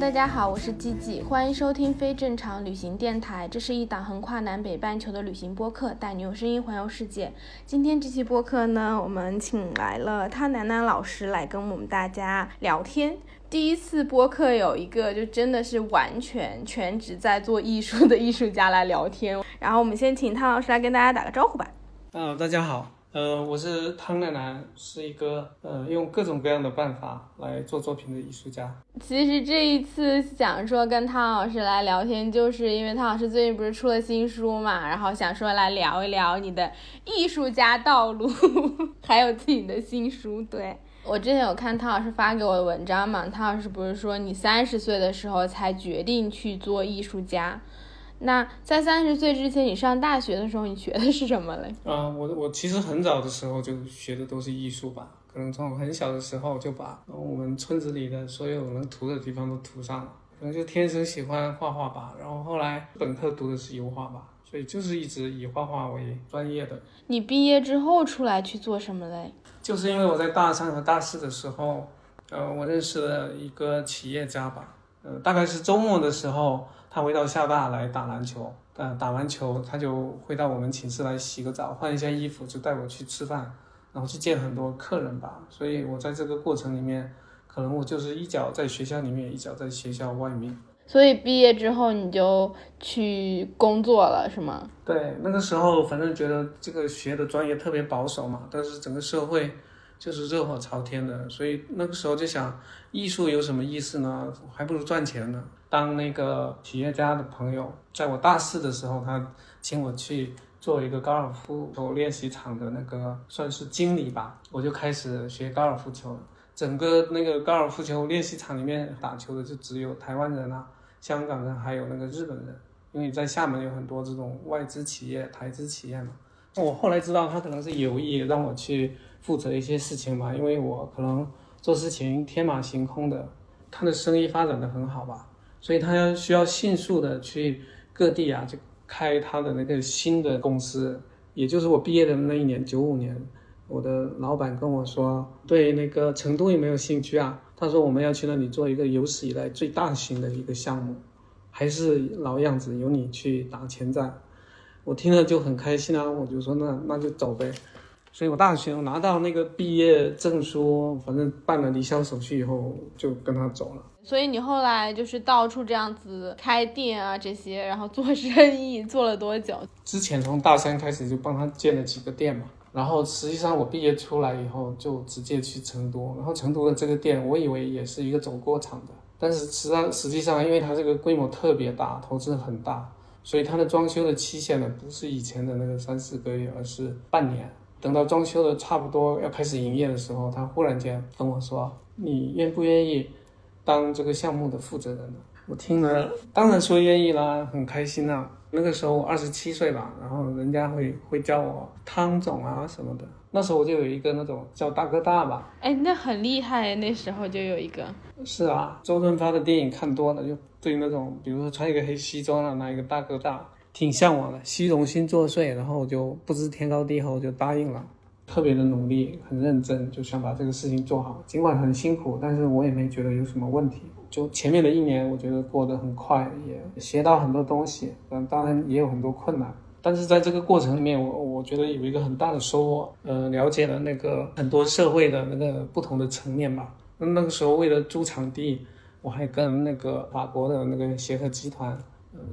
大家好，我是季季，欢迎收听非正常旅行电台。这是一档横跨南北半球的旅行播客，带你用声音环游世界。今天这期播客呢，我们请来了汤楠楠老师来跟我们大家聊天。第一次播客有一个就真的是完全全职在做艺术的艺术家来聊天。然后我们先请汤老师来跟大家打个招呼吧。啊，大家好。呃，我是汤奈楠，是一个呃用各种各样的办法来做作品的艺术家。其实这一次想说跟汤老师来聊天，就是因为汤老师最近不是出了新书嘛，然后想说来聊一聊你的艺术家道路，还有自己的新书。对我之前有看汤老师发给我的文章嘛，汤老师不是说你三十岁的时候才决定去做艺术家。那在三十岁之前，你上大学的时候，你学的是什么嘞？啊，我我其实很早的时候就学的都是艺术吧，可能从我很小的时候就把我们村子里的所有能涂的地方都涂上了，可能就天生喜欢画画吧。然后后来本科读的是油画吧，所以就是一直以画画为专业的。你毕业之后出来去做什么嘞？就是因为我在大三和大四的时候，呃，我认识了一个企业家吧，呃，大概是周末的时候。他会到厦大来打篮球，呃，打完球他就会到我们寝室来洗个澡，换一下衣服，就带我去吃饭，然后去见很多客人吧。所以我在这个过程里面，可能我就是一脚在学校里面，一脚在学校外面。所以毕业之后你就去工作了，是吗？对，那个时候反正觉得这个学的专业特别保守嘛，但是整个社会就是热火朝天的，所以那个时候就想，艺术有什么意思呢？还不如赚钱呢。当那个企业家的朋友，在我大四的时候，他请我去做一个高尔夫球练习场的那个算是经理吧，我就开始学高尔夫球了。整个那个高尔夫球练习场里面打球的就只有台湾人啊、香港人，还有那个日本人，因为在厦门有很多这种外资企业、台资企业嘛。我后来知道他可能是有意让我去负责一些事情吧，因为我可能做事情天马行空的，他的生意发展的很好吧。所以他要需要迅速的去各地啊，就开他的那个新的公司，也就是我毕业的那一年，九五年，我的老板跟我说，对那个成都有没有兴趣啊？他说我们要去那里做一个有史以来最大型的一个项目，还是老样子，由你去打前站。我听了就很开心啊，我就说那那就走呗。所以我大学我拿到那个毕业证书，反正办了离校手续以后，就跟他走了。所以你后来就是到处这样子开店啊，这些，然后做生意做了多久？之前从大三开始就帮他建了几个店嘛，然后实际上我毕业出来以后就直接去成都，然后成都的这个店我以为也是一个走过场的，但是实际上实际上因为它这个规模特别大，投资很大，所以它的装修的期限呢不是以前的那个三四个月，而是半年。等到装修的差不多要开始营业的时候，他忽然间跟我说：“你愿不愿意？”当这个项目的负责人呢，我听了当然说愿意啦，很开心啊。那个时候我二十七岁吧，然后人家会会叫我汤总啊什么的。那时候我就有一个那种叫大哥大吧。哎，那很厉害，那时候就有一个。是啊，周润发的电影看多了，就对那种比如说穿一个黑西装啊，拿一个大哥大，挺向往的，虚荣心作祟，然后就不知天高地厚就答应了。特别的努力，很认真，就想把这个事情做好。尽管很辛苦，但是我也没觉得有什么问题。就前面的一年，我觉得过得很快，也学到很多东西。嗯，当然也有很多困难，但是在这个过程里面，我我觉得有一个很大的收获。呃，了解了那个很多社会的那个不同的层面吧。那那个时候为了租场地，我还跟那个法国的那个协和集团，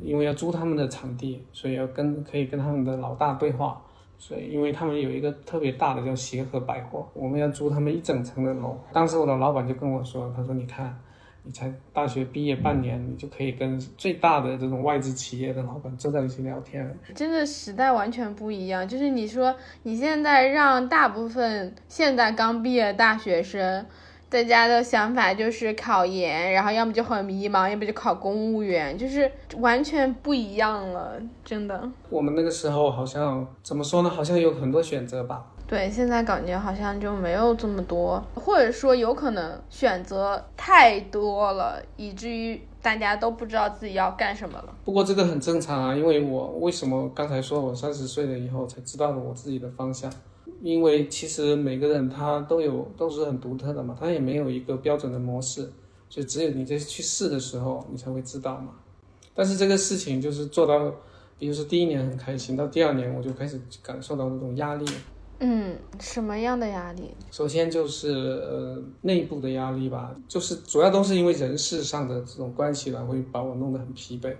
因为要租他们的场地，所以要跟可以跟他们的老大对话。所以，因为他们有一个特别大的叫协和百货，我们要租他们一整层的楼。当时我的老板就跟我说：“他说你看，你才大学毕业半年，你就可以跟最大的这种外资企业的老板坐在一起聊天。”真的时代完全不一样。就是你说你现在让大部分现在刚毕业大学生大家的想法就是考研，然后要么就很迷茫，要么就考公务员，就是完全不一样了，真的。我们那个时候好像怎么说呢？好像有很多选择吧。对，现在感觉好像就没有这么多，或者说有可能选择太多了，以至于大家都不知道自己要干什么了。不过这个很正常啊，因为我为什么刚才说我三十岁了以后才知道了我自己的方向？因为其实每个人他都有都是很独特的嘛，他也没有一个标准的模式，所以只有你在去试的时候，你才会知道嘛。但是这个事情就是做到，比如说第一年很开心，到第二年我就开始感受到那种压力。嗯，什么样的压力？首先就是呃内部的压力吧，就是主要都是因为人事上的这种关系吧，会把我弄得很疲惫。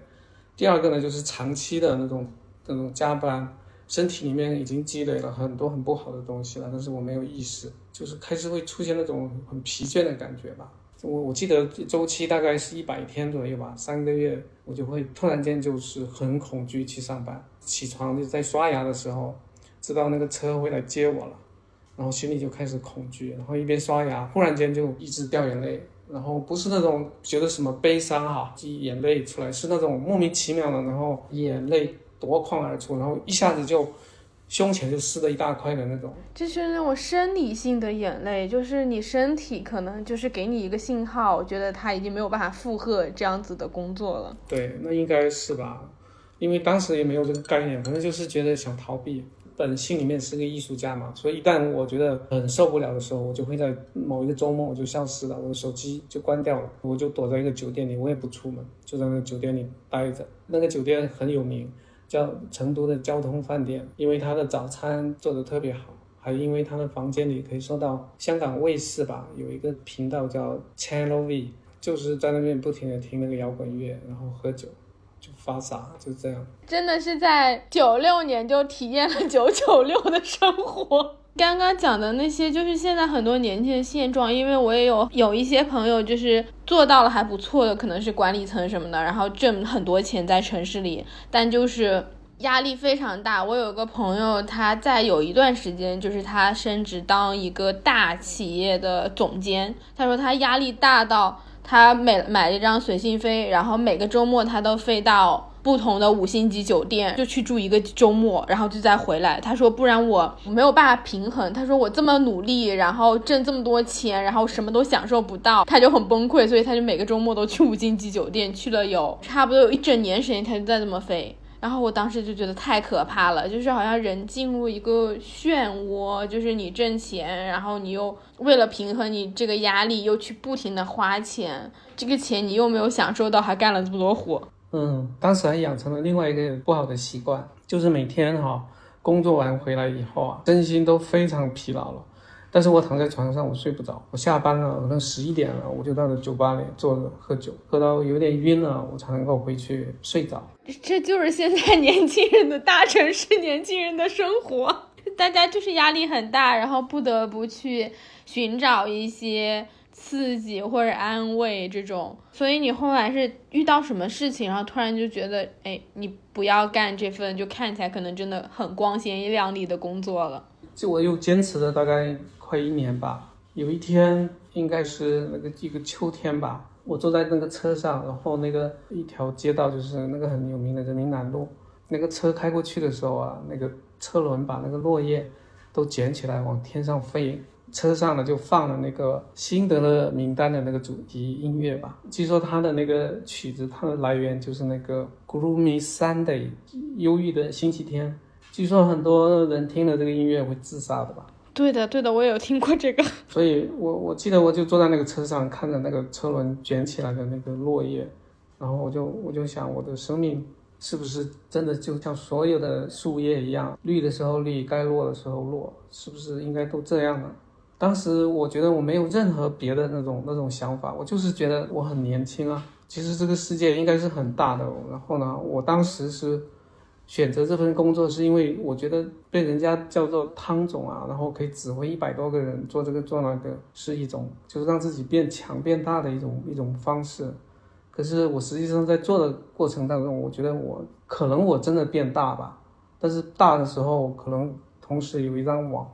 第二个呢，就是长期的那种那种加班。身体里面已经积累了很多很不好的东西了，但是我没有意识，就是开始会出现那种很疲倦的感觉吧。我我记得周期大概是一百天左右吧，三个月我就会突然间就是很恐惧去上班，起床就在刷牙的时候，知道那个车会来接我了，然后心里就开始恐惧，然后一边刷牙，忽然间就一直掉眼泪，然后不是那种觉得什么悲伤哈，眼泪出来，是那种莫名其妙的，然后眼泪。夺眶而出，然后一下子就胸前就湿了一大块的那种，就是那种生理性的眼泪，就是你身体可能就是给你一个信号，觉得他已经没有办法负荷这样子的工作了。对，那应该是吧，因为当时也没有这个概念，反正就是觉得想逃避。本心里面是个艺术家嘛，所以一旦我觉得很受不了的时候，我就会在某一个周末我就消失了，我的手机就关掉了，我就躲在一个酒店里，我也不出门，就在那个酒店里待着。那个酒店很有名。叫成都的交通饭店，因为他的早餐做的特别好，还因为他的房间里可以收到香港卫视吧，有一个频道叫 Channel V，就是在那边不停的听那个摇滚乐，然后喝酒，就发傻，就这样。真的是在九六年就体验了九九六的生活。刚刚讲的那些，就是现在很多年轻人现状。因为我也有有一些朋友，就是做到了还不错的，可能是管理层什么的，然后挣很多钱在城市里，但就是压力非常大。我有个朋友，他在有一段时间，就是他升职当一个大企业的总监，他说他压力大到他每买了一张随心飞，然后每个周末他都飞到。不同的五星级酒店就去住一个周末，然后就再回来。他说，不然我没有办法平衡。他说我这么努力，然后挣这么多钱，然后什么都享受不到，他就很崩溃。所以他就每个周末都去五星级酒店，去了有差不多有一整年时间，他就在这么飞。然后我当时就觉得太可怕了，就是好像人进入一个漩涡，就是你挣钱，然后你又为了平衡你这个压力，又去不停的花钱，这个钱你又没有享受到，还干了这么多活。嗯，当时还养成了另外一个不好的习惯，就是每天哈工作完回来以后啊，身心都非常疲劳了。但是我躺在床上，我睡不着。我下班了，可能十一点了，我就到了酒吧里坐着喝酒，喝到有点晕了，我才能够回去睡着。这就是现在年轻人的大城市年轻人的生活，大家就是压力很大，然后不得不去寻找一些。刺激或者安慰这种，所以你后来是遇到什么事情，然后突然就觉得，哎，你不要干这份就看起来可能真的很光鲜亮丽的工作了。就我又坚持了大概快一年吧。有一天，应该是那个一个秋天吧，我坐在那个车上，然后那个一条街道就是那个很有名的人民南路，那个车开过去的时候啊，那个车轮把那个落叶都捡起来往天上飞。车上呢就放了那个辛德勒名单的那个主题音乐吧。据说他的那个曲子，它的来源就是那个 Gloomy Sunday，忧郁的星期天。据说很多人听了这个音乐会自杀的吧？对的，对的，我也有听过这个。所以我我记得我就坐在那个车上，看着那个车轮卷起来的那个落叶，然后我就我就想，我的生命是不是真的就像所有的树叶一样，绿的时候绿，该落的时候落，是不是应该都这样呢？当时我觉得我没有任何别的那种那种想法，我就是觉得我很年轻啊。其实这个世界应该是很大的。然后呢，我当时是选择这份工作，是因为我觉得被人家叫做汤总啊，然后可以指挥一百多个人做这个做那个，是一种就是让自己变强变大的一种一种方式。可是我实际上在做的过程当中，我觉得我可能我真的变大吧，但是大的时候可能同时有一张网。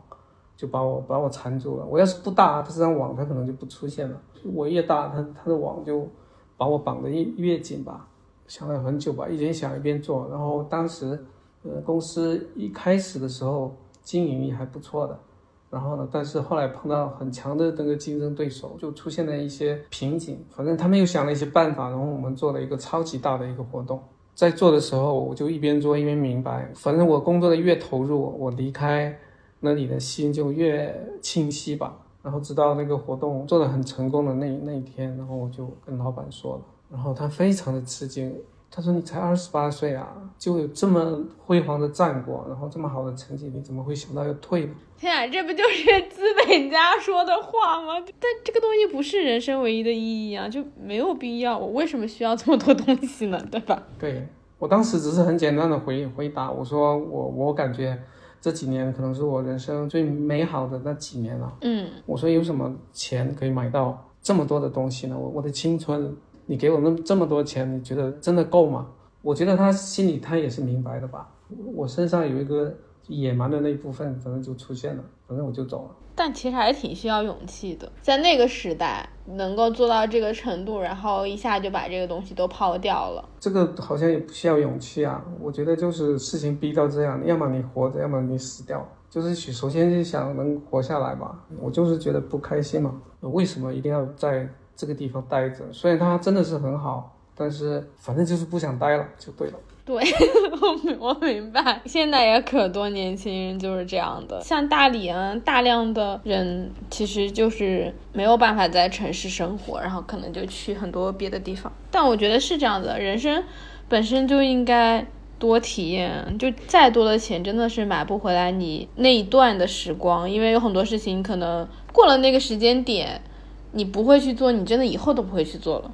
就把我把我缠住了。我要是不大，它这张网它可能就不出现了。我越大，它它的网就把我绑得越越紧吧。想了很久吧，一边想一边做。然后当时，呃，公司一开始的时候经营也还不错的。然后呢，但是后来碰到很强的那个竞争对手，就出现了一些瓶颈。反正他们又想了一些办法，然后我们做了一个超级大的一个活动。在做的时候，我就一边做一边明白，反正我工作的越投入，我离开那你的心就越清晰吧。然后直到那个活动做的很成功的那那一天，然后我就跟老板说了，然后他非常的吃惊。他说：“你才二十八岁啊，就有这么辉煌的战果，然后这么好的成绩，你怎么会想到要退呢？”天啊，这不就是资本家说的话吗？但这个东西不是人生唯一的意义啊，就没有必要。我为什么需要这么多东西呢？对吧？对我当时只是很简单的回回答，我说我我感觉这几年可能是我人生最美好的那几年了。嗯，我说有什么钱可以买到这么多的东西呢？我我的青春。你给我那这么多钱，你觉得真的够吗？我觉得他心里他也是明白的吧。我身上有一个野蛮的那一部分，可能就出现了，反正我就走了。但其实还是挺需要勇气的，在那个时代能够做到这个程度，然后一下就把这个东西都抛掉了。这个好像也不需要勇气啊。我觉得就是事情逼到这样，要么你活着，要么你死掉。就是首先就想能活下来吧。我就是觉得不开心嘛。为什么一定要在？这个地方待着，虽然它真的是很好，但是反正就是不想待了，就对了。对，我我明白，现在也可多年轻人就是这样的，像大理啊，大量的人其实就是没有办法在城市生活，然后可能就去很多别的地方。但我觉得是这样的，人生本身就应该多体验，就再多的钱真的是买不回来你那一段的时光，因为有很多事情可能过了那个时间点。你不会去做，你真的以后都不会去做了。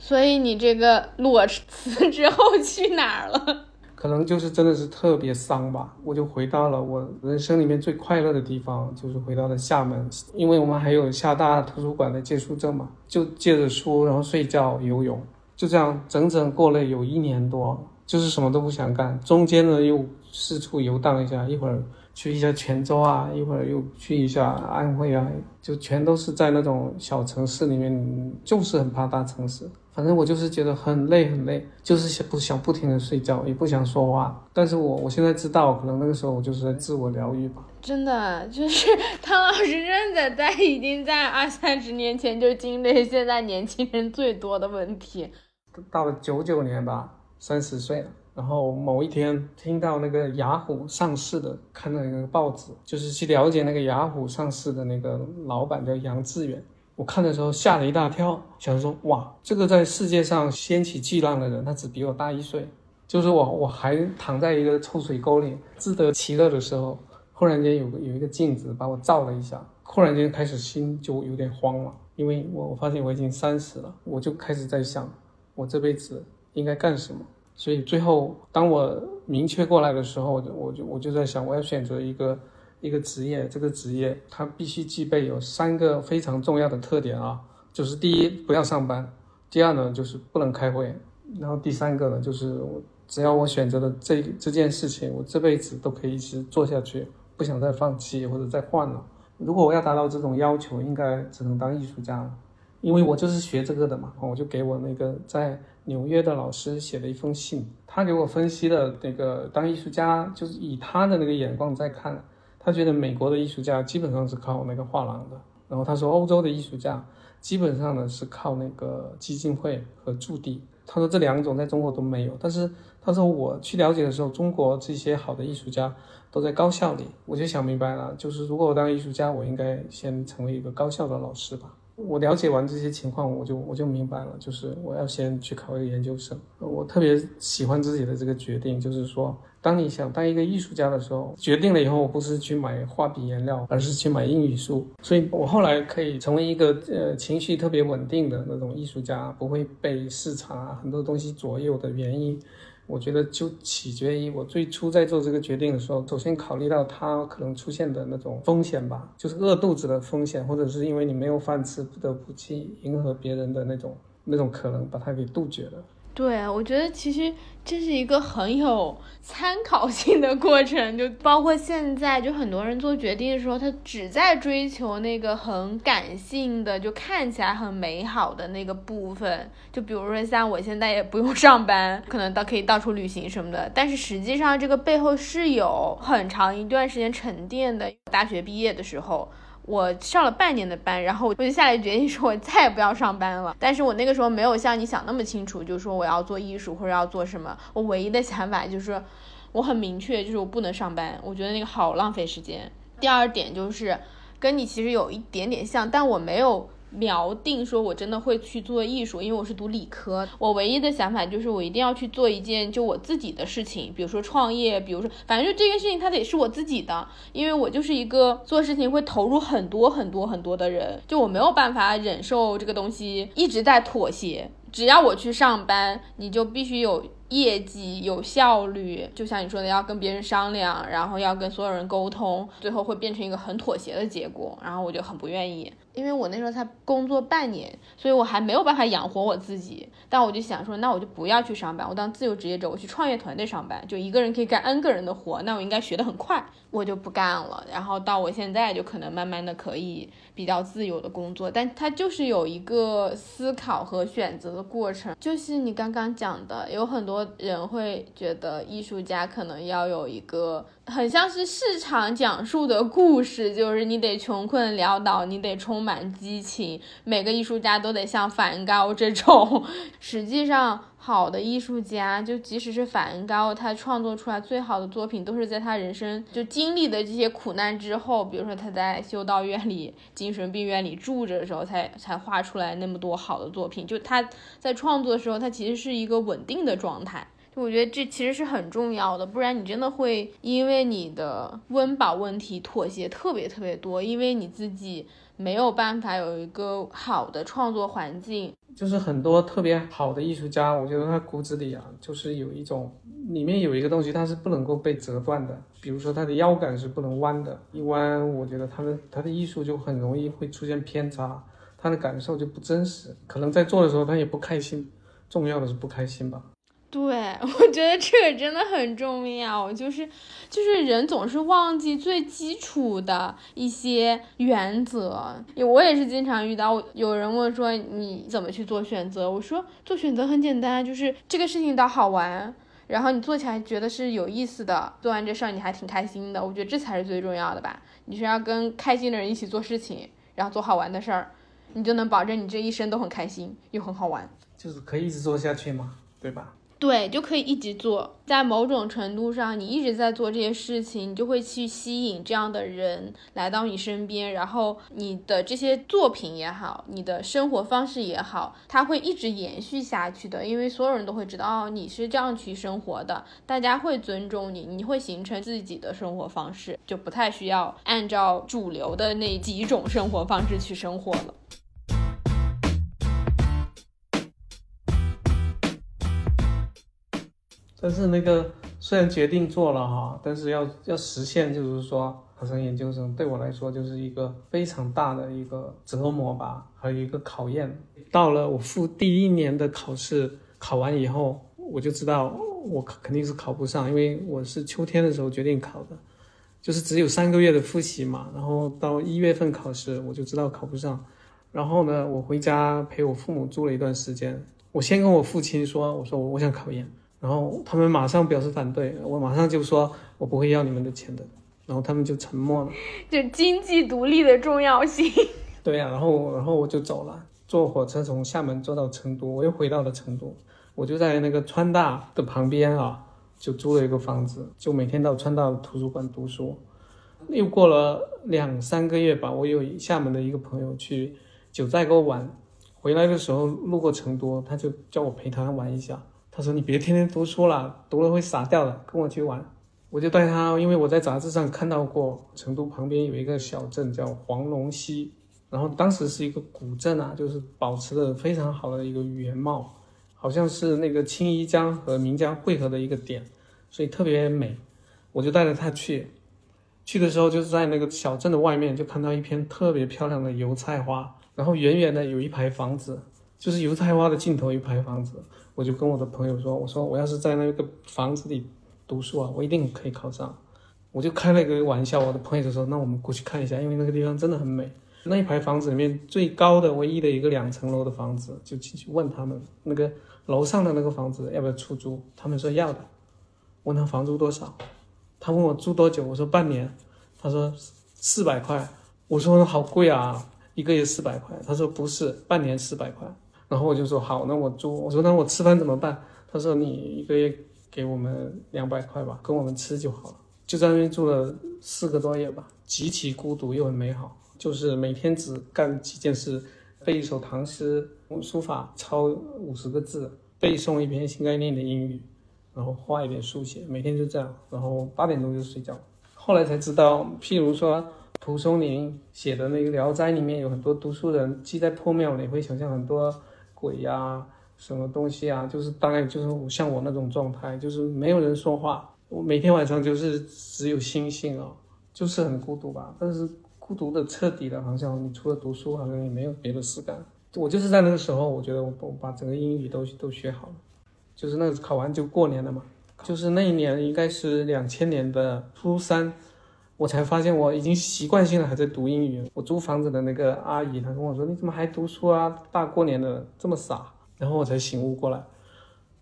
所以你这个裸辞之后去哪儿了？可能就是真的是特别丧吧。我就回到了我人生里面最快乐的地方，就是回到了厦门，因为我们还有厦大图书馆的借书证嘛，就借着书，然后睡觉、游泳，就这样整整过了有一年多，就是什么都不想干。中间呢又四处游荡一下，一会儿。去一下泉州啊，一会儿又去一下安徽啊，就全都是在那种小城市里面，就是很怕大城市。反正我就是觉得很累很累，就是想不想不停的睡觉，也不想说话。但是我我现在知道，可能那个时候我就是在自我疗愈吧。真的，就是 汤老师真的在已经在二三十年前就经历现在年轻人最多的问题。到了九九年吧，三十岁了。然后某一天听到那个雅虎上市的，看到那个报纸，就是去了解那个雅虎上市的那个老板叫杨致远。我看的时候吓了一大跳，想说哇，这个在世界上掀起巨浪的人，他只比我大一岁。就是我我还躺在一个臭水沟里自得其乐的时候，忽然间有个有一个镜子把我照了一下，忽然间开始心就有点慌了，因为我我发现我已经三十了，我就开始在想，我这辈子应该干什么。所以最后，当我明确过来的时候，我就我就我就在想，我要选择一个一个职业，这个职业它必须具备有三个非常重要的特点啊，就是第一不要上班，第二呢就是不能开会，然后第三个呢就是只要我选择了这这件事情，我这辈子都可以一直做下去，不想再放弃或者再换了。如果我要达到这种要求，应该只能当艺术家了，因为我就是学这个的嘛，我就给我那个在。纽约的老师写了一封信，他给我分析的那个当艺术家，就是以他的那个眼光在看，他觉得美国的艺术家基本上是靠那个画廊的，然后他说欧洲的艺术家基本上呢是靠那个基金会和驻地，他说这两种在中国都没有，但是他说我去了解的时候，中国这些好的艺术家都在高校里，我就想明白了，就是如果我当艺术家，我应该先成为一个高校的老师吧。我了解完这些情况，我就我就明白了，就是我要先去考一个研究生。我特别喜欢自己的这个决定，就是说，当你想当一个艺术家的时候，决定了以后，我不是去买画笔颜料，而是去买英语书。所以我后来可以成为一个呃情绪特别稳定的那种艺术家，不会被市场啊很多东西左右的原因。我觉得就取决于我最初在做这个决定的时候，首先考虑到他可能出现的那种风险吧，就是饿肚子的风险，或者是因为你没有饭吃，不得不去迎合别人的那种那种可能，把它给杜绝了。对，我觉得其实这是一个很有参考性的过程，就包括现在，就很多人做决定的时候，他只在追求那个很感性的，就看起来很美好的那个部分。就比如说像我现在也不用上班，可能到可以到处旅行什么的，但是实际上这个背后是有很长一段时间沉淀的。大学毕业的时候。我上了半年的班，然后我就下来决定说，我再也不要上班了。但是我那个时候没有像你想那么清楚，就是说我要做艺术或者要做什么。我唯一的想法就是，我很明确，就是我不能上班。我觉得那个好浪费时间。第二点就是，跟你其实有一点点像，但我没有。锚定说，我真的会去做艺术，因为我是读理科。我唯一的想法就是，我一定要去做一件就我自己的事情，比如说创业，比如说，反正就这件事情它得是我自己的，因为我就是一个做事情会投入很多很多很多的人，就我没有办法忍受这个东西一直在妥协。只要我去上班，你就必须有。业绩有效率，就像你说的，要跟别人商量，然后要跟所有人沟通，最后会变成一个很妥协的结果。然后我就很不愿意，因为我那时候才工作半年，所以我还没有办法养活我自己。但我就想说，那我就不要去上班，我当自由职业者，我去创业团队上班，就一个人可以干 N 个人的活，那我应该学得很快，我就不干了。然后到我现在就可能慢慢的可以比较自由的工作，但它就是有一个思考和选择的过程，就是你刚刚讲的，有很多。人会觉得艺术家可能要有一个很像是市场讲述的故事，就是你得穷困潦倒，你得充满激情，每个艺术家都得像梵高这种。实际上，好的艺术家，就即使是梵高，他创作出来最好的作品，都是在他人生就经历的这些苦难之后，比如说他在修道院里、精神病院里住着的时候，才才画出来那么多好的作品。就他在创作的时候，他其实是一个稳定的状态。我觉得这其实是很重要的，不然你真的会因为你的温饱问题妥协特别特别多，因为你自己没有办法有一个好的创作环境。就是很多特别好的艺术家，我觉得他骨子里啊，就是有一种里面有一个东西，它是不能够被折断的。比如说他的腰杆是不能弯的，一弯，我觉得他的他的艺术就很容易会出现偏差，他的感受就不真实，可能在做的时候他也不开心，重要的是不开心吧。对，我觉得这个真的很重要，就是就是人总是忘记最基础的一些原则。我也是经常遇到有人问说你怎么去做选择，我说做选择很简单，就是这个事情倒好玩，然后你做起来觉得是有意思的，做完这事儿你还挺开心的。我觉得这才是最重要的吧。你是要跟开心的人一起做事情，然后做好玩的事儿，你就能保证你这一生都很开心又很好玩，就是可以一直做下去吗，对吧？对，就可以一直做。在某种程度上，你一直在做这些事情，你就会去吸引这样的人来到你身边。然后你的这些作品也好，你的生活方式也好，它会一直延续下去的。因为所有人都会知道，你是这样去生活的，大家会尊重你，你会形成自己的生活方式，就不太需要按照主流的那几种生活方式去生活了。但是那个虽然决定做了哈，但是要要实现，就是说考上研究生，对我来说就是一个非常大的一个折磨吧，还有一个考验。到了我复第一年的考试，考完以后，我就知道我肯定是考不上，因为我是秋天的时候决定考的，就是只有三个月的复习嘛。然后到一月份考试，我就知道考不上。然后呢，我回家陪我父母住了一段时间。我先跟我父亲说，我说我我想考研。然后他们马上表示反对，我马上就说，我不会要你们的钱的。然后他们就沉默了，就经济独立的重要性。对呀，然后然后我就走了，坐火车从厦门坐到成都，我又回到了成都，我就在那个川大的旁边啊，就租了一个房子，就每天到川大图书馆读书。又过了两三个月吧，我有厦门的一个朋友去九寨沟玩，回来的时候路过成都，他就叫我陪他玩一下。他说：“你别天天读书了，读了会傻掉的，跟我去玩。”我就带他，因为我在杂志上看到过成都旁边有一个小镇叫黄龙溪，然后当时是一个古镇啊，就是保持的非常好的一个原貌，好像是那个青衣江和岷江汇合的一个点，所以特别美。我就带着他去，去的时候就是在那个小镇的外面，就看到一片特别漂亮的油菜花，然后远远的有一排房子。就是油菜花的尽头一排房子。我就跟我的朋友说，我说我要是在那个房子里读书啊，我一定可以考上。我就开了一个玩笑，我的朋友就说，那我们过去看一下，因为那个地方真的很美。那一排房子里面最高的、唯一的一个两层楼的房子，就进去问他们那个楼上的那个房子要不要出租，他们说要的。问他房租多少，他问我住多久，我说半年，他说四百块，我说好贵啊，一个月四百块，他说不是，半年四百块。然后我就说好，那我住，我说那我吃饭怎么办？他说你一个月给我们两百块吧，跟我们吃就好了。就在那边住了四个多月吧，极其孤独又很美好。就是每天只干几件事：背一首唐诗，书法抄五十个字，背诵一篇新概念的英语，然后画一点速写，每天就这样。然后八点钟就睡觉。后来才知道，譬如说蒲松龄写的那个《聊斋》里面有很多读书人，既在破庙里会想象很多鬼呀、什么东西啊，就是大概就是像我那种状态，就是没有人说话，我每天晚上就是只有星星哦，就是很孤独吧。但是。孤独的彻底的，好像你除了读书，好像也没有别的事干。我就是在那个时候，我觉得我我把整个英语都都学好了，就是那个考完就过年了嘛。就是那一年应该是两千年的初三，我才发现我已经习惯性的还在读英语。我租房子的那个阿姨，她跟我说：“你怎么还读书啊？大过年的这么傻。”然后我才醒悟过来，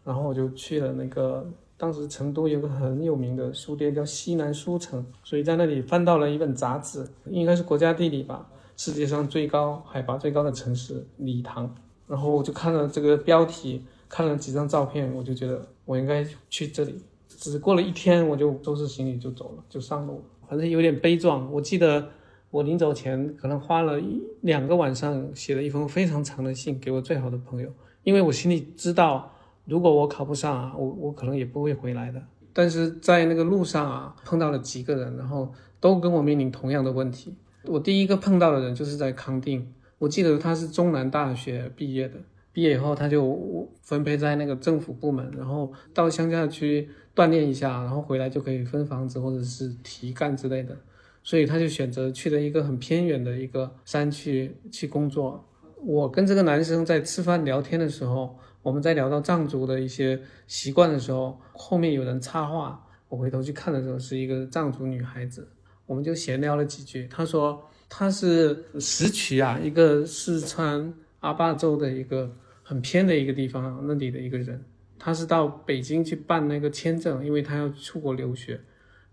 然后我就去了那个。当时成都有个很有名的书店叫西南书城，所以在那里翻到了一本杂志，应该是国家地理吧，世界上最高海拔最高的城市理塘。然后我就看了这个标题，看了几张照片，我就觉得我应该去这里。只过了一天，我就收拾行李就走了，就上路了。反正有点悲壮。我记得我临走前可能花了一两个晚上，写了一封非常长的信给我最好的朋友，因为我心里知道。如果我考不上啊，我我可能也不会回来的。但是在那个路上啊，碰到了几个人，然后都跟我面临同样的问题。我第一个碰到的人就是在康定，我记得他是中南大学毕业的，毕业以后他就分配在那个政府部门，然后到乡下去锻炼一下，然后回来就可以分房子或者是提干之类的。所以他就选择去了一个很偏远的一个山区去工作。我跟这个男生在吃饭聊天的时候。我们在聊到藏族的一些习惯的时候，后面有人插话，我回头去看的时候是一个藏族女孩子，我们就闲聊了几句。她说她是石渠啊，一个四川阿坝州的一个很偏的一个地方那里的一个人，他是到北京去办那个签证，因为他要出国留学，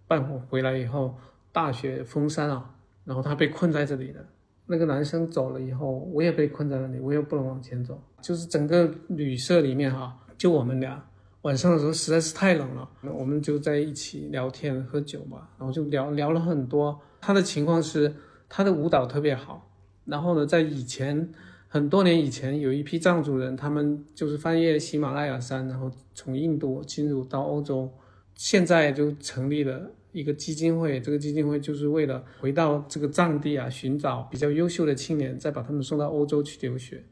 办回来以后大雪封山啊，然后他被困在这里的。那个男生走了以后，我也被困在那里，我也不能往前走。就是整个旅社里面哈，就我们俩。晚上的时候实在是太冷了，我们就在一起聊天喝酒嘛，然后就聊聊了很多。他的情况是，他的舞蹈特别好。然后呢，在以前很多年以前，有一批藏族人，他们就是翻越喜马拉雅山，然后从印度进入到欧洲，现在就成立了。一个基金会，这个基金会就是为了回到这个藏地啊，寻找比较优秀的青年，再把他们送到欧洲去留学。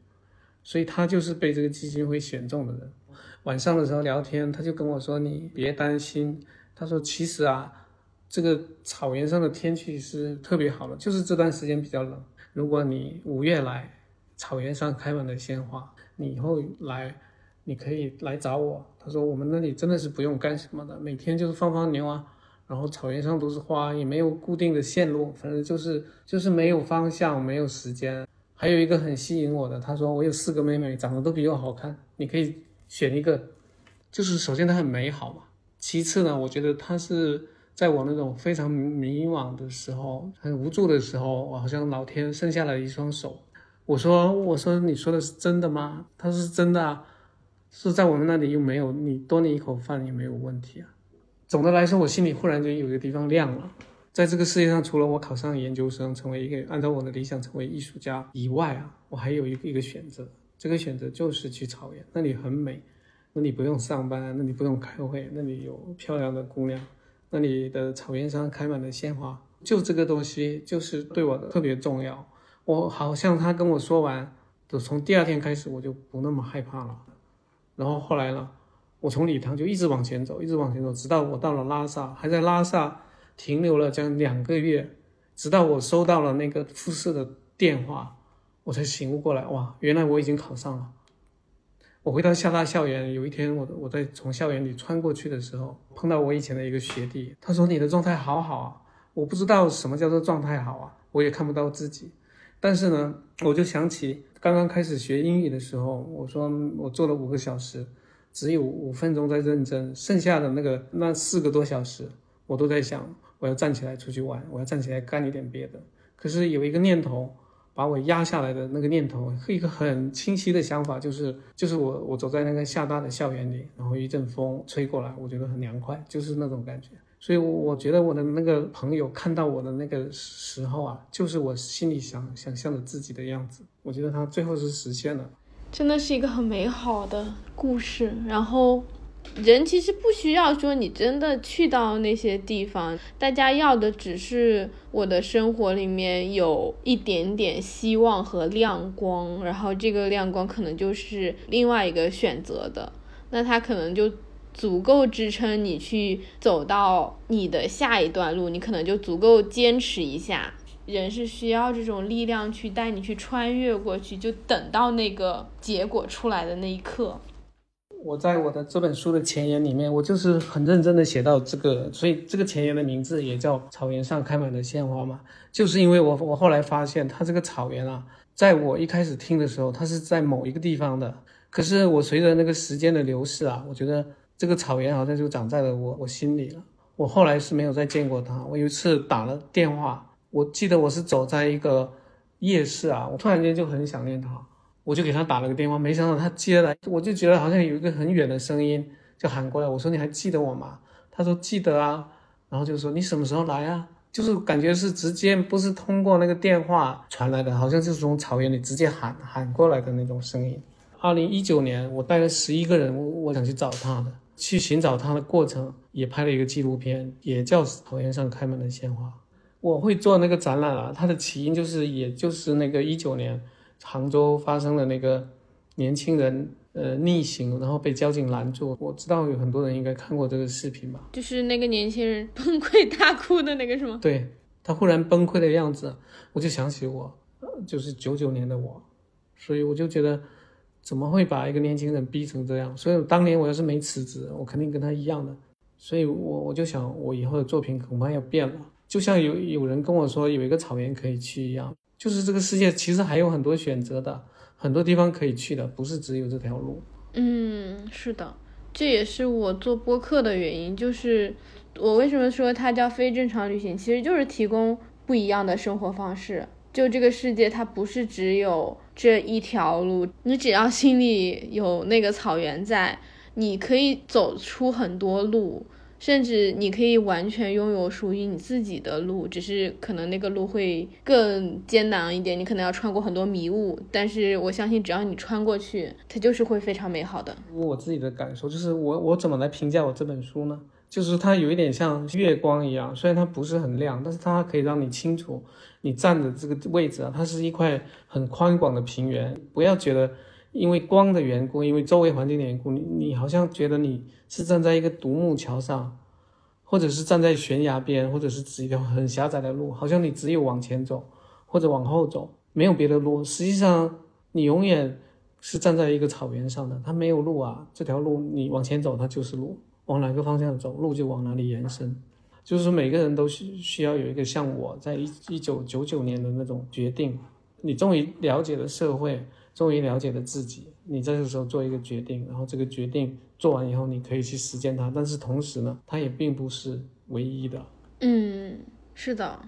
所以他就是被这个基金会选中的人。晚上的时候聊天，他就跟我说：“你别担心。”他说：“其实啊，这个草原上的天气是特别好的，就是这段时间比较冷。如果你五月来，草原上开满了鲜花，你以后来，你可以来找我。”他说：“我们那里真的是不用干什么的，每天就是放放牛啊。”然后草原上都是花，也没有固定的线路，反正就是就是没有方向，没有时间。还有一个很吸引我的，他说我有四个妹妹，长得都比我好看，你可以选一个。就是首先她很美好嘛，其次呢，我觉得她是在我那种非常迷惘的时候，很无助的时候，我好像老天伸下了一双手。我说我说你说的是真的吗？他说是真的啊，是在我们那里又没有你多你一口饭也没有问题啊。总的来说，我心里忽然间有一个地方亮了。在这个世界上，除了我考上研究生，成为一个按照我的理想成为艺术家以外啊，我还有一个一个选择。这个选择就是去草原，那里很美，那里不用上班，那里不用开会，那里有漂亮的姑娘，那里的草原上开满了鲜花。就这个东西，就是对我的特别重要。我好像他跟我说完，就从第二天开始，我就不那么害怕了。然后后来呢？我从礼堂就一直往前走，一直往前走，直到我到了拉萨，还在拉萨停留了将近两个月，直到我收到了那个复试的电话，我才醒悟过来，哇，原来我已经考上了。我回到厦大校园，有一天我我在从校园里穿过去的时候，碰到我以前的一个学弟，他说你的状态好好啊，我不知道什么叫做状态好啊，我也看不到自己，但是呢，我就想起刚刚开始学英语的时候，我说我做了五个小时，只有五分钟在认真，剩下的那个那四个多小时，我都在想我要站起来出去玩，我要站起来干一点别的，可是有一个念头。把我压下来的那个念头，一个很清晰的想法，就是就是我我走在那个厦大的校园里，然后一阵风吹过来，我觉得很凉快，就是那种感觉。所以我觉得我的那个朋友看到我的那个时候啊，就是我心里想想象的自己的样子。我觉得他最后是实现了，真的是一个很美好的故事。然后。人其实不需要说你真的去到那些地方，大家要的只是我的生活里面有一点点希望和亮光，然后这个亮光可能就是另外一个选择的，那他可能就足够支撑你去走到你的下一段路，你可能就足够坚持一下。人是需要这种力量去带你去穿越过去，就等到那个结果出来的那一刻。我在我的这本书的前言里面，我就是很认真的写到这个，所以这个前言的名字也叫草原上开满了鲜花嘛，就是因为我我后来发现，它这个草原啊，在我一开始听的时候，它是在某一个地方的，可是我随着那个时间的流逝啊，我觉得这个草原好像就长在了我我心里了。我后来是没有再见过他。我有一次打了电话，我记得我是走在一个夜市啊，我突然间就很想念他。我就给他打了个电话，没想到他接了，我就觉得好像有一个很远的声音就喊过来。我说你还记得我吗？他说记得啊，然后就说你什么时候来啊？就是感觉是直接不是通过那个电话传来的，好像就是从草原里直接喊喊过来的那种声音。二零一九年，我带了十一个人，我想去找他的，去寻找他的过程，也拍了一个纪录片，也叫《草原上开满了鲜花》。我会做那个展览啊，它的起因就是，也就是那个一九年。杭州发生的那个年轻人呃逆行，然后被交警拦住。我知道有很多人应该看过这个视频吧？就是那个年轻人崩溃大哭的那个是吗？对他忽然崩溃的样子，我就想起我，就是九九年的我，所以我就觉得怎么会把一个年轻人逼成这样？所以当年我要是没辞职，我肯定跟他一样的。所以我我就想，我以后的作品恐怕要变了。就像有有人跟我说有一个草原可以去一样。就是这个世界其实还有很多选择的，很多地方可以去的，不是只有这条路。嗯，是的，这也是我做播客的原因。就是我为什么说它叫非正常旅行，其实就是提供不一样的生活方式。就这个世界，它不是只有这一条路，你只要心里有那个草原在，你可以走出很多路。甚至你可以完全拥有属于你自己的路，只是可能那个路会更艰难一点，你可能要穿过很多迷雾。但是我相信，只要你穿过去，它就是会非常美好的。我自己的感受就是，我我怎么来评价我这本书呢？就是它有一点像月光一样，虽然它不是很亮，但是它可以让你清楚你站的这个位置啊，它是一块很宽广的平原。不要觉得因为光的缘故，因为周围环境的缘故，你你好像觉得你。是站在一个独木桥上，或者是站在悬崖边，或者是指一条很狭窄的路，好像你只有往前走或者往后走，没有别的路。实际上，你永远是站在一个草原上的，它没有路啊。这条路你往前走，它就是路；往哪个方向走，路就往哪里延伸。就是说每个人都需需要有一个像我在一一九九九年的那种决定，你终于了解了社会，终于了解了自己，你这个时候做一个决定，然后这个决定。做完以后，你可以去实践它，但是同时呢，它也并不是唯一的。嗯，是的。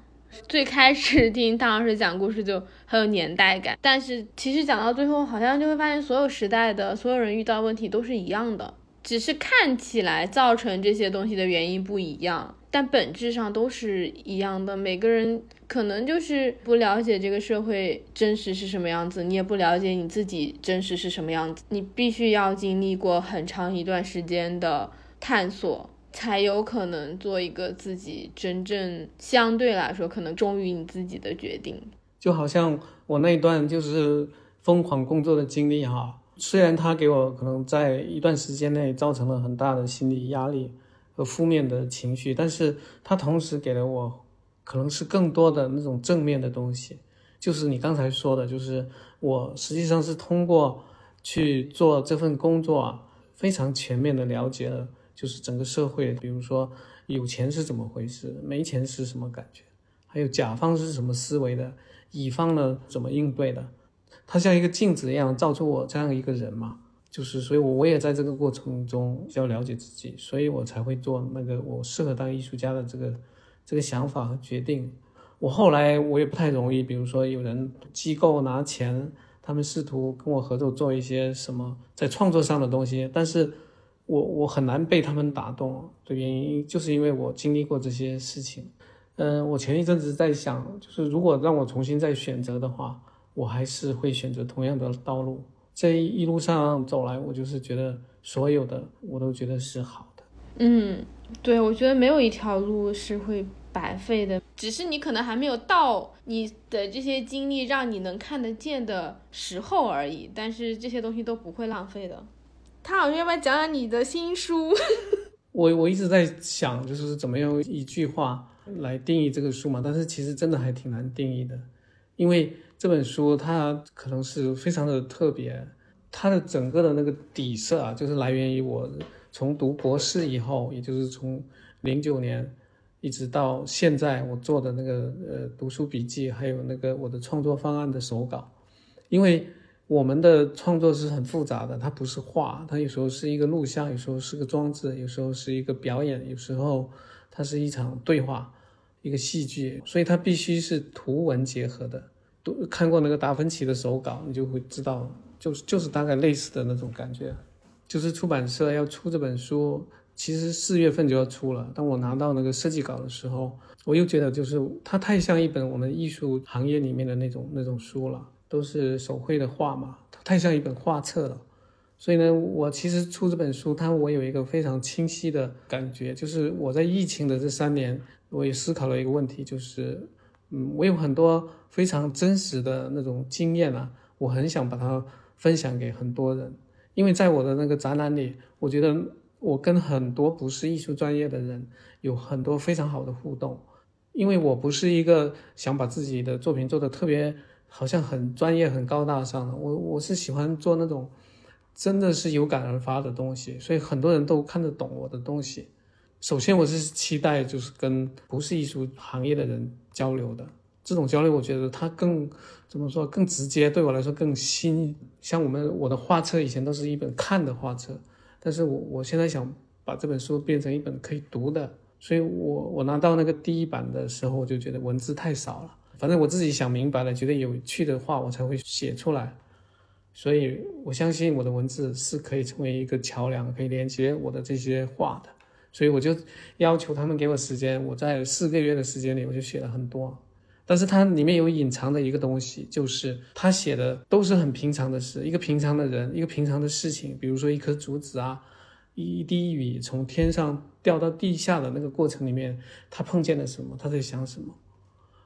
最开始听汤老师讲故事就很有年代感，但是其实讲到最后，好像就会发现所有时代的所有人遇到问题都是一样的，只是看起来造成这些东西的原因不一样。但本质上都是一样的，每个人可能就是不了解这个社会真实是什么样子，你也不了解你自己真实是什么样子，你必须要经历过很长一段时间的探索，才有可能做一个自己真正相对来说可能忠于你自己的决定。就好像我那一段就是疯狂工作的经历哈，虽然它给我可能在一段时间内造成了很大的心理压力。和负面的情绪，但是它同时给了我，可能是更多的那种正面的东西，就是你刚才说的，就是我实际上是通过去做这份工作啊，非常全面的了解了，就是整个社会，比如说有钱是怎么回事，没钱是什么感觉，还有甲方是什么思维的，乙方呢怎么应对的，它像一个镜子一样照出我这样一个人嘛。就是，所以，我我也在这个过程中要了解自己，所以我才会做那个我适合当艺术家的这个这个想法和决定。我后来我也不太容易，比如说有人机构拿钱，他们试图跟我合作做一些什么在创作上的东西，但是我我很难被他们打动的原因，就是因为我经历过这些事情。嗯，我前一阵子在想，就是如果让我重新再选择的话，我还是会选择同样的道路。这一路上走来，我就是觉得所有的我都觉得是好的。嗯，对，我觉得没有一条路是会白费的，只是你可能还没有到你的这些经历让你能看得见的时候而已。但是这些东西都不会浪费的。他好像要不要讲讲你的新书？我我一直在想，就是怎么用一句话来定义这个书嘛？但是其实真的还挺难定义的，因为。这本书它可能是非常的特别，它的整个的那个底色啊，就是来源于我从读博士以后，也就是从零九年一直到现在我做的那个呃读书笔记，还有那个我的创作方案的手稿。因为我们的创作是很复杂的，它不是画，它有时候是一个录像，有时候是个装置，有时候是一个表演，有时候它是一场对话，一个戏剧，所以它必须是图文结合的。都看过那个达芬奇的手稿，你就会知道，就是就是大概类似的那种感觉。就是出版社要出这本书，其实四月份就要出了。当我拿到那个设计稿的时候，我又觉得就是它太像一本我们艺术行业里面的那种那种书了，都是手绘的画嘛，它太像一本画册了。所以呢，我其实出这本书，它我有一个非常清晰的感觉，就是我在疫情的这三年，我也思考了一个问题，就是。嗯，我有很多非常真实的那种经验啊，我很想把它分享给很多人，因为在我的那个展览里，我觉得我跟很多不是艺术专业的人有很多非常好的互动，因为我不是一个想把自己的作品做的特别好像很专业、很高大上的，我我是喜欢做那种真的是有感而发的东西，所以很多人都看得懂我的东西。首先，我是期待就是跟不是艺术行业的人交流的，这种交流我觉得它更怎么说更直接，对我来说更新。像我们我的画册以前都是一本看的画册，但是我我现在想把这本书变成一本可以读的，所以我我拿到那个第一版的时候，我就觉得文字太少了。反正我自己想明白了，觉得有趣的话我才会写出来，所以我相信我的文字是可以成为一个桥梁，可以连接我的这些画的。所以我就要求他们给我时间，我在四个月的时间里，我就写了很多。但是它里面有隐藏的一个东西，就是他写的都是很平常的事，一个平常的人，一个平常的事情。比如说一颗竹子啊，一滴雨从天上掉到地下的那个过程里面，他碰见了什么，他在想什么。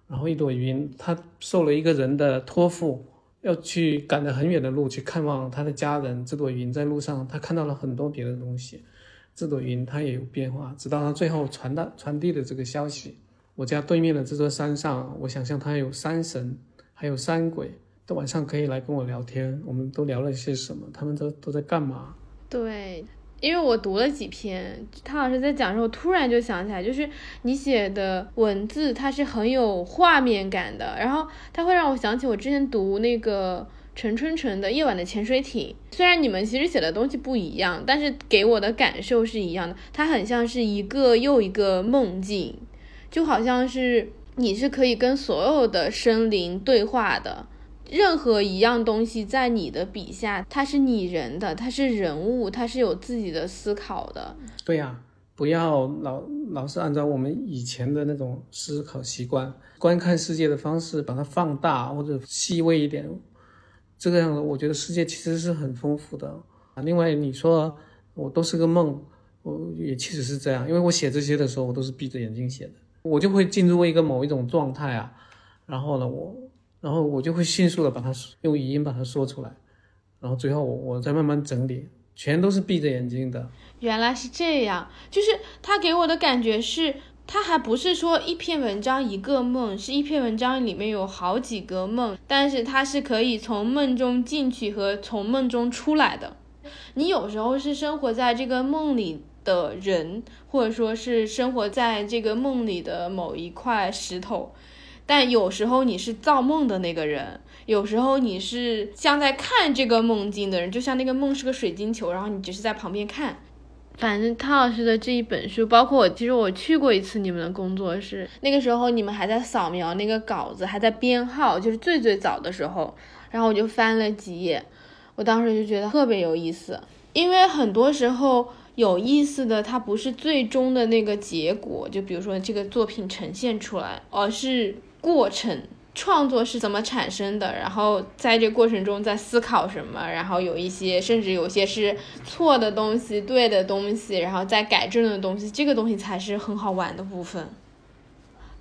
然后一朵云，他受了一个人的托付，要去赶着很远的路去看望他的家人。这朵云在路上，他看到了很多别的东西。这朵云它也有变化，直到它最后传达传递的这个消息。我家对面的这座山上，我想象它有山神，还有山鬼，都晚上可以来跟我聊天。我们都聊了些什么？他们都都在干嘛？对，因为我读了几篇，他老师在讲的时候，突然就想起来，就是你写的文字，它是很有画面感的，然后它会让我想起我之前读那个。陈春成的《夜晚的潜水艇》，虽然你们其实写的东西不一样，但是给我的感受是一样的。它很像是一个又一个梦境，就好像是你是可以跟所有的生灵对话的。任何一样东西在你的笔下，它是拟人的，它是人物，它是有自己的思考的。对呀，不要老老是按照我们以前的那种思考习惯、观看世界的方式，把它放大或者细微一点。这个样子，我觉得世界其实是很丰富的啊。另外，你说我都是个梦，我也确实是这样。因为我写这些的时候，我都是闭着眼睛写的，我就会进入一个某一种状态啊。然后呢，我，然后我就会迅速的把它用语音把它说出来，然后最后我我再慢慢整理，全都是闭着眼睛的。原来是这样，就是他给我的感觉是。它还不是说一篇文章一个梦，是一篇文章里面有好几个梦，但是它是可以从梦中进去和从梦中出来的。你有时候是生活在这个梦里的人，或者说是生活在这个梦里的某一块石头，但有时候你是造梦的那个人，有时候你是像在看这个梦境的人，就像那个梦是个水晶球，然后你只是在旁边看。反正汤老师的这一本书，包括我，其实我去过一次你们的工作室，那个时候你们还在扫描那个稿子，还在编号，就是最最早的时候，然后我就翻了几页，我当时就觉得特别有意思，因为很多时候有意思的它不是最终的那个结果，就比如说这个作品呈现出来，而是过程。创作是怎么产生的？然后在这过程中在思考什么？然后有一些甚至有些是错的东西、对的东西，然后再改正的东西，这个东西才是很好玩的部分。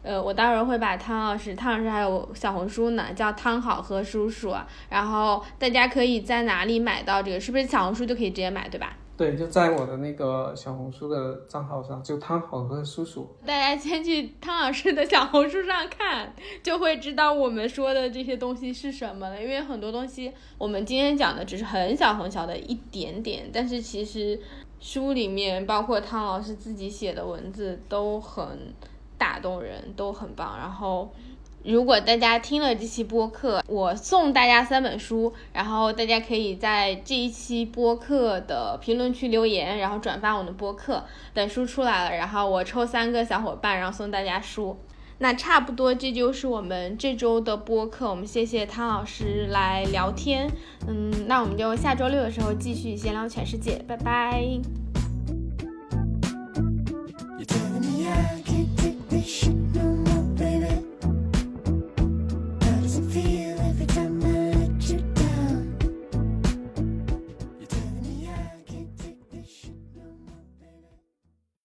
呃，我待会儿会把汤老师，汤老师还有小红书呢，叫汤好喝叔叔，然后大家可以在哪里买到这个？是不是小红书就可以直接买，对吧？对，就在我的那个小红书的账号上，就汤好喝叔叔。大家先去汤老师的小红书上看，就会知道我们说的这些东西是什么了。因为很多东西我们今天讲的只是很小很小的一点点，但是其实书里面包括汤老师自己写的文字都很打动人，都很棒。然后。如果大家听了这期播客，我送大家三本书，然后大家可以在这一期播客的评论区留言，然后转发我的播客。等书出来了，然后我抽三个小伙伴，然后送大家书。那差不多，这就是我们这周的播客。我们谢谢汤老师来聊天，嗯，那我们就下周六的时候继续闲聊全世界，拜拜。You